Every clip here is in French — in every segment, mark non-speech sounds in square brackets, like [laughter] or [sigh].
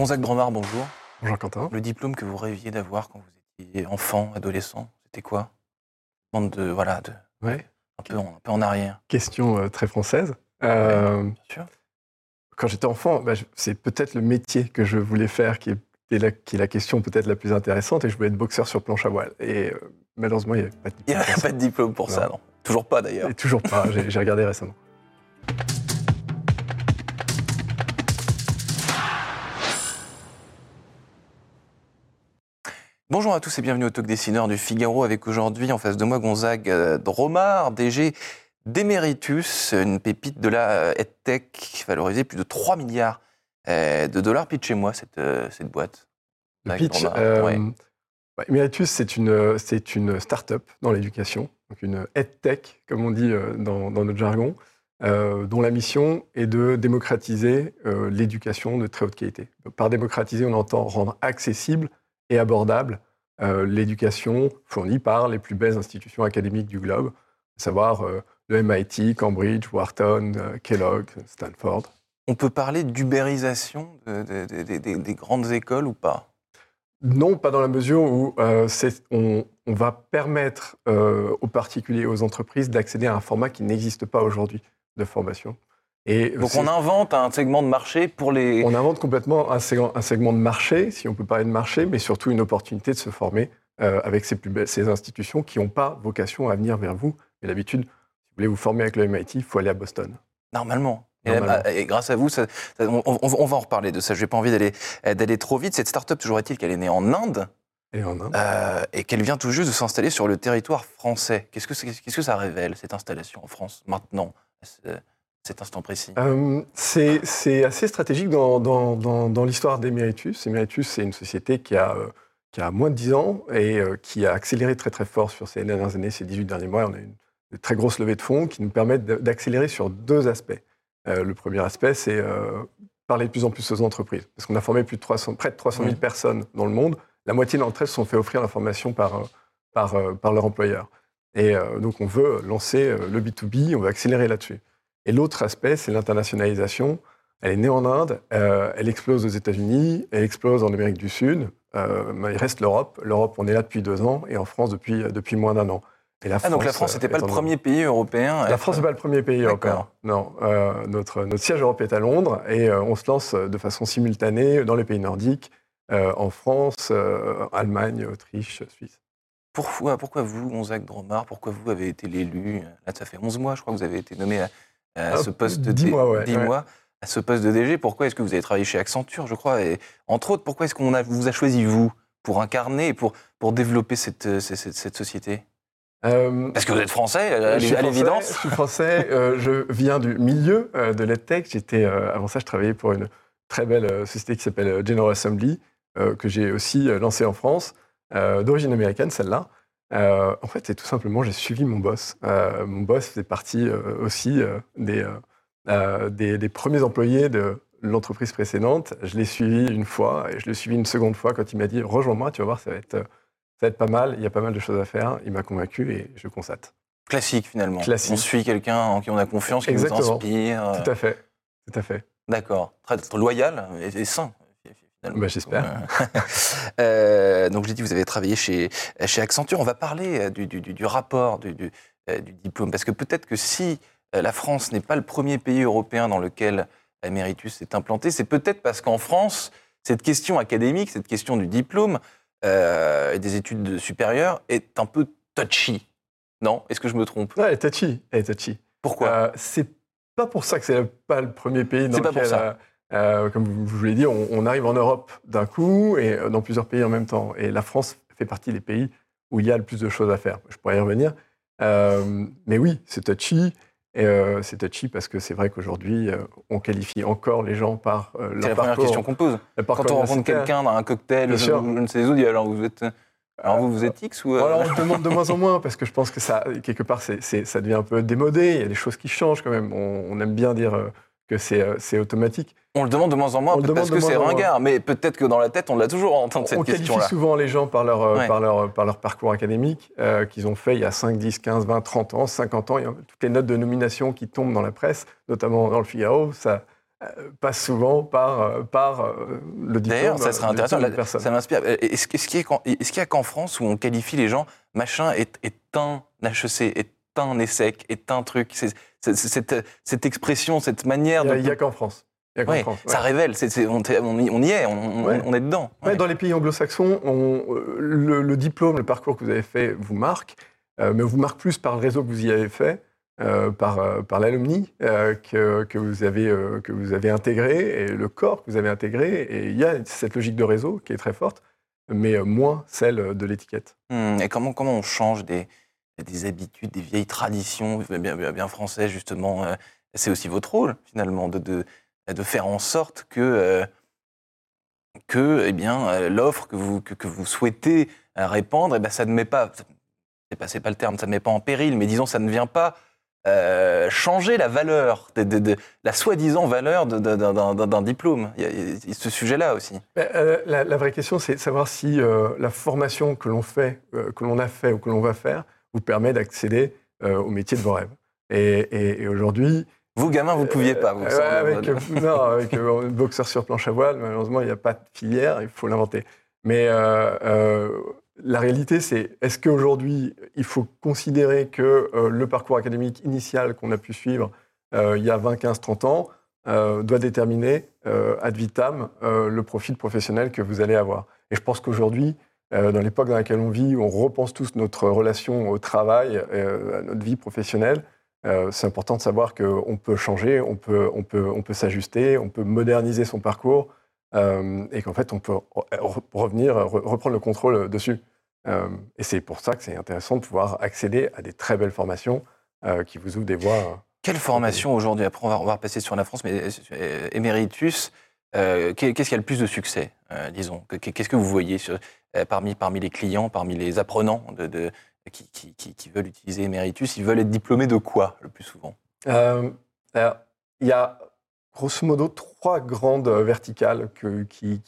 Gonzague Dromard, bonjour. Bonjour Quentin. Le diplôme que vous rêviez d'avoir quand vous étiez enfant, adolescent, c'était quoi? Demande de, voilà, de, Ouais. un, peu, en- un peu en arrière. Question euh, très française. Euh, Bien sûr. quand j'étais enfant, bah, c'est peut-être le métier que je voulais faire qui est, la, qui est la question peut-être la plus intéressante. Et je voulais être boxeur sur planche à voile. Et euh, malheureusement, il n'y avait pas de Il n'y diplôme avait pour pas de diplôme pour ça, Non. Toujours pas d'ailleurs. Et toujours pas. J'ai regardé récemment. Bonjour à tous et bienvenue au Talk Dessineur du Figaro avec aujourd'hui en face de moi Gonzague euh, Dromard, DG d'Emeritus, une pépite de la euh, EdTech valorisée plus de 3 milliards euh, de dollars. Pitchez-moi cette, cette boîte. Le pitch. Euh, ouais. ouais, Emeritus, c'est une, c'est une start-up dans l'éducation, donc une EdTech, comme on dit dans, dans notre jargon, euh, dont la mission est de démocratiser euh, l'éducation de très haute qualité. Par démocratiser, on entend rendre accessible et abordable euh, l'éducation fournie par les plus belles institutions académiques du globe, à savoir euh, le MIT, Cambridge, Wharton, euh, Kellogg, Stanford. On peut parler d'ubérisation de- de- de- de- des- des grandes écoles ou pas? Non, pas dans la mesure où euh, on, on va permettre euh, aux particuliers aux entreprises d'accéder à un format qui n'existe pas aujourd'hui de formation. Et Donc on invente un segment de marché pour les... on invente complètement un segment, un segment de marché, si on peut parler de marché, mais surtout une opportunité de se former euh, avec ces, plus belles, ces institutions qui n'ont pas vocation à venir vers vous. Mais d'habitude, si vous voulez vous former avec le MIT, il faut aller à Boston. Normalement. Et, et grâce à vous, ça- ça- on, on- on va en reparler de ça. Je n'ai pas envie d'aller euh, d'aller trop vite. Cette start-up, toujours est-il qu'elle est née en Inde Et en Inde. euh, et qu'elle vient tout juste de s'installer sur le territoire français. Qu'est-ce que, ça révèle, cette installation en France, maintenant, cet instant précis Euh, c'est assez stratégique dans, dans- dans- dans l'histoire d'Emeritus. Emeritus, c'est une société qui a, euh, qui a moins de 10 ans et euh, qui a accéléré très très fort sur ces dernières années, ces 18 derniers mois. On a une, de très grosse levée de fonds qui nous permettent d'accélérer sur deux aspects. Le premier aspect, c'est parler de plus en plus aux entreprises. Parce qu'on a formé plus de 300, près de 300 000 Oui. personnes dans le monde. La moitié d'entre elles se sont fait offrir la formation par, par, par leur employeur. Et donc on veut lancer le B2B, on veut accélérer là-dessus. Et l'autre aspect, c'est l'internationalisation. Elle est née en Inde, euh, elle explose aux États-Unis, elle explose en Amérique du Sud. euh, il reste l'Europe. L'Europe, on est là depuis deux ans, et en France depuis, depuis moins d'un an. Et la Ah, donc la France euh, n'était pas est le premier pays européen. La être- France n'est pas le premier pays européen. Non, euh, notre, notre siège Europe est à Londres, et euh, on se lance de façon simultanée dans les pays nordiques, euh, en France, euh, Allemagne, Autriche, Suisse. Pourquoi, pourquoi vous, Gonzague Dromard, pourquoi vous avez été l'élu? Là, ça fait 11 mois, je crois que vous avez été nommé à, à Ah, ce poste de 10 D- mois, ouais, 10 ouais. mois, à ce poste de DG. Pourquoi est-ce que vous avez travaillé chez Accenture, je crois Et entre autres, pourquoi est-ce qu'on a, vous a choisi vous pour incarner et pour, pour développer cette, euh, cette, société? Euh, Parce que vous êtes français, à, suis à l'évidence. Je suis français, euh, je viens du milieu euh, de l'EdTech. J'étais, euh, avant ça, je travaillais pour une très belle euh, société qui s'appelle euh, General Assembly, euh, que j'ai aussi euh, lancée en France, euh, d'origine américaine, celle-là. Euh, en fait, c'est tout simplement, j'ai suivi mon boss. Euh, mon boss faisait partie euh, aussi des, des, des premiers employés de l'entreprise précédente. Je l'ai suivi une fois et je l'ai suivi une seconde fois quand il m'a dit Rejoins-moi, tu vas voir, ça va être, ça va être pas mal. Il y a pas mal de choses à faire. Il m'a convaincu et je constate. Classique, finalement. Classique. On suit quelqu'un en qui on a confiance, qui Exactement. nous inspire. Tout à fait. Tout à fait. D'accord. Très, très loyal et, et sain. Bah, J'espère. [laughs] Euh, donc j'ai dit vous avez travaillé chez, chez Accenture. On va parler euh, du, du- rapport du, du- euh, du diplôme. Parce que peut-être que si euh, la France n'est pas le premier pays européen dans lequel Emeritus est implanté, c'est peut-être parce qu'en France, cette question académique, cette question du diplôme euh, et des études supérieures est un peu touchy. Non? Est-ce que je me trompe? Non, elle est touchy. Elle est touchy. Pourquoi? Euh, c'est pas pour ça que c'est pas le premier pays dans C'est pas pour lequel. Euh, comme je vous l'ai dit, on, on arrive en Europe d'un coup et euh, dans plusieurs pays en même temps. Et la France fait partie des pays où il y a le plus de choses à faire. Je pourrais y revenir. Euh, mais oui, c'est touchy. Et euh, c'est touchy parce que c'est vrai qu'aujourd'hui, on qualifie encore les gens par euh, C'est leur la première parcours. question qu'on pose. leur parcours Quand on rencontre quelqu'un dans un cocktail, je, ne sais où, alors vous êtes, alors vous, vous êtes X ou euh, alors, on le [laughs] demande de moins en moins parce que je pense que ça, quelque part, c'est, c'est- ça devient un peu démodé. Il y a des choses qui changent quand même. On, on aime bien dire que c'est, euh, c'est automatique. On le demande de moins en moins peut-être parce que c'est en moins. ringard, mais peut-être que dans la tête, on l'a toujours entendu cette on qualifie question-là. souvent les gens par leur, euh, Ouais. par leur, par leur parcours académique euh, qu'ils ont fait il y a 5, 10, 15, 20, 30 ans, 50 ans. Toutes les notes de nomination qui tombent dans la presse, notamment dans le Figaro, ça, passe souvent par, par le diplôme. D'ailleurs, ça serait intéressant. ça m'inspire. Est-ce qu'il y a qu'en France où on qualifie les gens machin est, est un HEC, est un ESSEC, est un truc cette, cette, expression, cette manière de. Il n'y a, qu'en France. Ça révèle, on, y est, on, est dedans. dans les pays anglo-saxons, euh, le, diplôme, le parcours que vous avez fait vous marque, euh, mais vous marque plus par le réseau que vous y avez fait, euh, par, par l'alumni que, que, vous avez, que vous avez intégré, et le corps que vous avez intégré. Et il y a cette logique de réseau qui est très forte, mais moins celle de l'étiquette. Hum, et comment, comment on change des, des habitudes, des vieilles traditions bien, bien, françaises, justement. Euh, c'est aussi votre rôle, finalement, de, de, de faire en sorte que, euh, que eh bien, euh, l'offre que vous, que, vous souhaitez répandre, eh ben, ça ne met pas, c'est pas, pas le terme, ça ne met pas en péril, mais disons, ça ne vient pas changer la valeur, de, la soi-disant valeur d'un diplôme. Il y, a, ce sujet-là aussi. la, la, vraie question, c'est de savoir si la formation que l'on fait, que l'on a fait ou que l'on va faire, vous permet d'accéder euh, au métier de vos rêves. Et, aujourd'hui. Vous, gamin, vous ne pouviez pas, vous. Euh, avec, non, avec [laughs] euh, boxeur sur planche à voile, malheureusement, il n'y a pas de filière, il faut l'inventer. Mais la réalité, c'est est-ce qu'aujourd'hui, il faut considérer que le parcours académique initial qu'on a pu suivre il y a 20, 15, 30 ans doit déterminer ad vitam le profil professionnel que vous allez avoir? Et je pense qu'aujourd'hui, euh, dans l'époque dans laquelle on vit, on repense tous notre relation au travail, euh, à notre vie professionnelle. Euh, c'est important de savoir qu'on peut changer, on peut, on peut, on peut s'ajuster, on peut moderniser son parcours et qu'en fait, on peut revenir, reprendre le contrôle dessus. et c'est pour ça que c'est intéressant de pouvoir accéder à des très belles formations qui vous ouvrent des voies. Quelle formation aujourd'hui? Après, on va, on va repasser sur la France, mais Emeritus, qu'est-ce qui a le plus de succès, disons Qu'est-ce que vous voyez sur, euh, parmi, parmi les clients, parmi les apprenants de, qui, qui, veulent utiliser Emeritus, ils veulent être diplômés de quoi le plus souvent? Euh, Il y a grosso modo trois grandes verticales qui,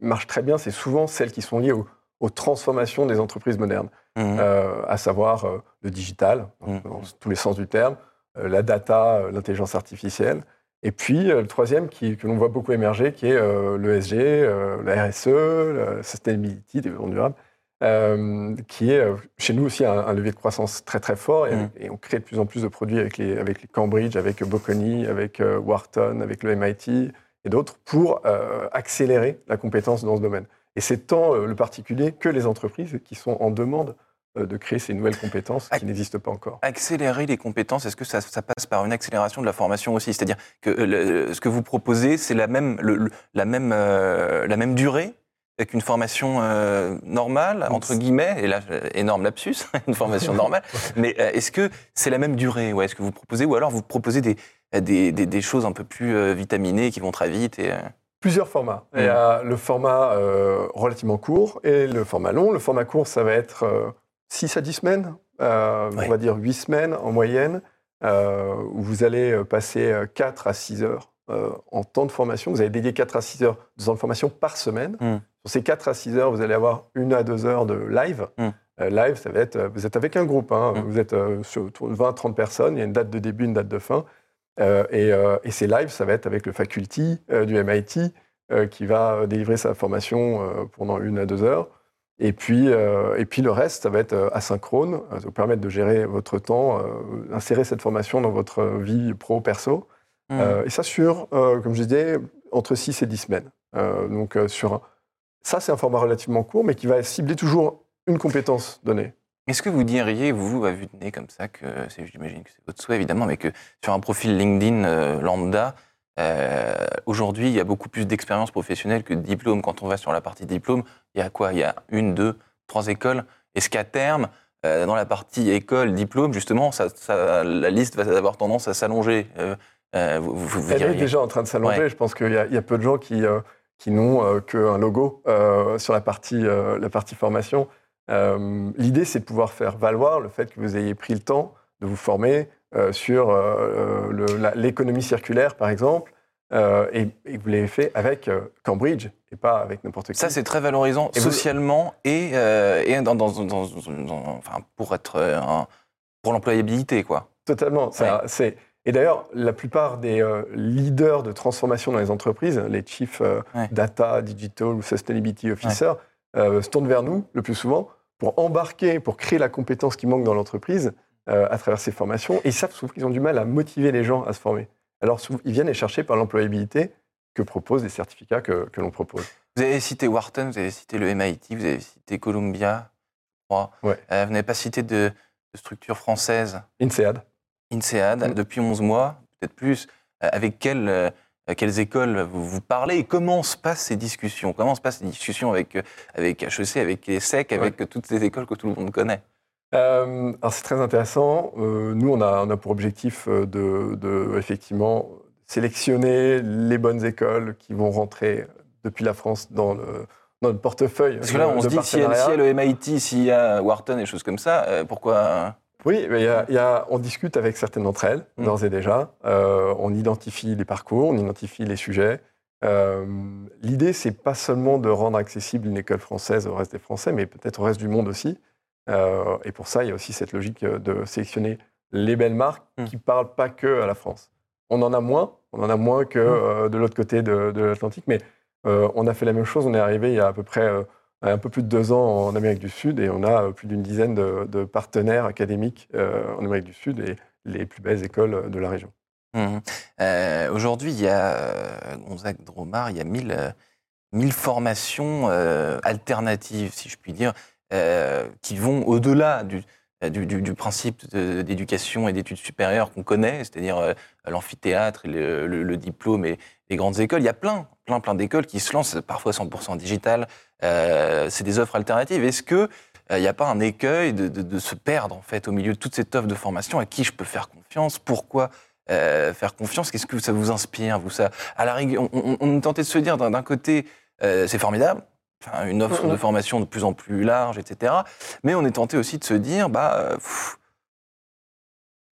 marchent très bien. C'est souvent celles qui sont liées aux transformations des entreprises modernes, mmh. euh, à savoir le digital, mmh. dans, tous les sens du terme, la data, l'intelligence artificielle, et puis, euh, le troisième qui, que l'on voit beaucoup émerger, qui est euh, l'ESG, euh, la RSE, la sustainability, développement durable, qui est chez nous aussi un, levier de croissance très très fort. Mm. Et, on crée de plus en plus de produits avec les, avec les Cambridge, avec Bocconi, avec Wharton, avec le MIT et d'autres pour accélérer la compétence dans ce domaine. Et c'est tant le particulier que les entreprises qui sont en demande euh, de créer ces nouvelles compétences qui n'existent pas encore. Accélérer les compétences, est-ce que ça, passe par une accélération de la formation aussi? C'est-à-dire que euh, ce que vous proposez, c'est la même, la, même, euh, la même durée qu'une formation normale, entre guillemets, et là, énorme lapsus, [laughs] une formation normale, [laughs] mais est-ce que c'est la même durée? Ouais, Est-ce que vous proposez, ou alors vous proposez des, des, des, choses un peu plus vitaminées qui vont très vite et, Plusieurs formats. Il y a le format relativement court et le format long. Le format court, ça va être 6 à 10 semaines, euh, on va dire 8 semaines en moyenne, euh, où vous allez euh, passer 4 à 6 heures en temps de formation. Vous allez dédier 4 à 6 heures de temps de formation par semaine. Hmm. Sur ces 4 à 6 heures, vous allez avoir 1 à 2 heures de live. Hmm. live, ça va être, vous êtes avec un groupe, hein. hmm. vous êtes sur 20-30 personnes, il y a une date de début, une date de fin. et, et, ces lives, ça va être avec le faculty du MIT qui va délivrer sa formation pendant 1 à 2 heures. Et puis, euh, et puis le reste, ça va être euh, asynchrone, ça va vous permettre de gérer votre temps, euh, insérer cette formation dans votre vie pro-perso. Mmh. et ça sur, comme je disais, entre 6 et 10 semaines. donc sur ça, c'est un format relativement court, mais qui va cibler toujours une compétence donnée. Est-ce que vous diriez, vous, à vue de nez comme ça, que j'imagine que c'est votre souhait évidemment, mais que sur un profil LinkedIn lambda, euh, aujourd'hui, il y a beaucoup plus d'expérience professionnelle que de diplôme. Quand on va sur la partie diplôme, il y a quoi? Il y a une, deux, trois écoles. Est-ce qu'à terme, euh, dans la partie école, diplôme, justement, ça, la liste va avoir tendance à s'allonger? Euh, vous, Elle est déjà en train de s'allonger. Je pense qu'il y, a peu de gens qui, qui n'ont qu'un logo sur la partie, la partie formation. L'idée, c'est de pouvoir faire valoir le fait que vous ayez pris le temps de vous former, euh, sur euh, euh, l'économie circulaire, par exemple, et, vous l'avez fait avec Cambridge et pas avec n'importe qui. Ça, c'est très valorisant socialement et, et dans, enfin, pour être pour l'employabilité, quoi. Totalement. Ça, c'est Et d'ailleurs, la plupart des euh, leaders de transformation dans les entreprises, les chief euh, Ouais. data, digital ou sustainability officer, euh, se tournent vers nous le plus souvent pour embarquer, pour créer la compétence qui manque dans l'entreprise euh, à travers ces formations. Et ils savent souvent qu'ils ont du mal à motiver les gens à se former. Alors ils viennent les chercher par l'employabilité que proposent les certificats que, que l'on propose. Vous avez cité Wharton, vous avez cité le MIT, vous avez cité Columbia, je crois. Ouais. Euh, vous n'avez pas cité de, de structure française, INSEAD. INSEAD, Mm. depuis 11 mois, peut-être plus. Euh, avec quelles, euh, quelles écoles vous, vous parlez et comment se passent ces discussions? Comment se passent ces discussions avec, euh, avec HEC, avec les SEC, avec euh, toutes ces écoles que tout le monde connaît? Euh, alors c'est très intéressant. Euh, nous, on a, on a pour objectif euh, de, de, effectivement sélectionner les bonnes écoles qui vont rentrer depuis la France dans le, dans le portefeuille. Parce que là, on se dit, s'il y, a- le MIT, s'il y a Wharton et choses comme ça, euh, pourquoi Oui, mais il y a- il y a- on discute avec certaines d'entre elles, Mm. d'ores et déjà. On identifie les parcours, on identifie les sujets. Euh, L'idée, c'est pas seulement de rendre accessible une école française au reste des Français, mais peut-être au reste du monde aussi. Euh, et pour ça, il y a aussi cette logique euh, de sélectionner les belles marques Mm. qui parlent pas que à la France. On en a moins, on en a moins que euh, de l'autre côté de, de l'Atlantique, mais on a fait la même chose. On est arrivé il y a à peu près un peu plus de deux ans en Amérique du Sud et on a plus d'une dizaine de, de partenaires académiques en Amérique du Sud et les plus belles écoles de la région. Euh, Aujourd'hui, il y a Gonzague Dromard, il y a 1000, euh, 1000 formations euh, alternatives, si je puis dire, qui vont au-delà du, du, du- du principe d'éducation et d'études supérieures qu'on connaît, c'est-à-dire euh, l'amphithéâtre, le, le- le diplôme et les grandes écoles. Il y a plein, plein, plein d'écoles qui se lancent, parfois 100% digital. Euh, c'est des offres alternatives. Est-ce que euh, il n'y a pas un écueil de, de- de se perdre en fait au milieu de toute cette offre de formation? À qui je peux faire confiance? Pourquoi euh, faire confiance? Qu'est-ce que ça vous inspire vous ça? À la rigueur, on, on, on tenté de se dire d'un côté, euh, c'est formidable, enfin, une offre Mhm. de formation de plus en plus large, etc. Mais on est tenté aussi de se dire, bah, euh, pff,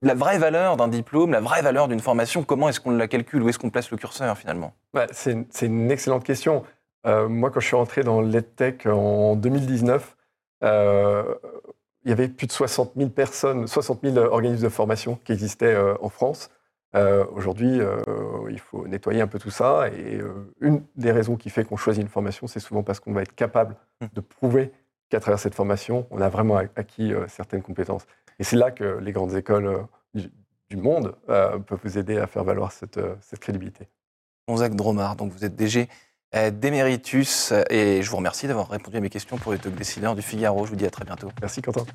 la vraie valeur d'un diplôme, la vraie valeur d'une formation, comment est-ce qu'on la calcule? Où est-ce qu'on place le curseur finalement? Ouais, c'est une- c'est une excellente question. Euh, moi, quand je suis rentré dans l'EdTech en 2019, euh, il y avait plus de 60 000 personnes, 60 000 organismes de formation qui existaient euh, en France. Euh, Aujourd'hui, euh, il faut nettoyer un peu tout ça. Et euh, une des raisons qui fait qu'on choisit une formation, c'est souvent parce qu'on va être capable Hmm. de prouver qu'à travers cette formation, on a vraiment acquis certaines compétences. Et c'est là que les grandes écoles du, monde peuvent vous aider à faire valoir cette, cette crédibilité. Gonzague Dromard, donc vous êtes DG d'Emeritus, et je vous remercie d'avoir répondu à mes questions pour les talks décideurs du Figaro. Je vous dis à très bientôt. Merci Quentin.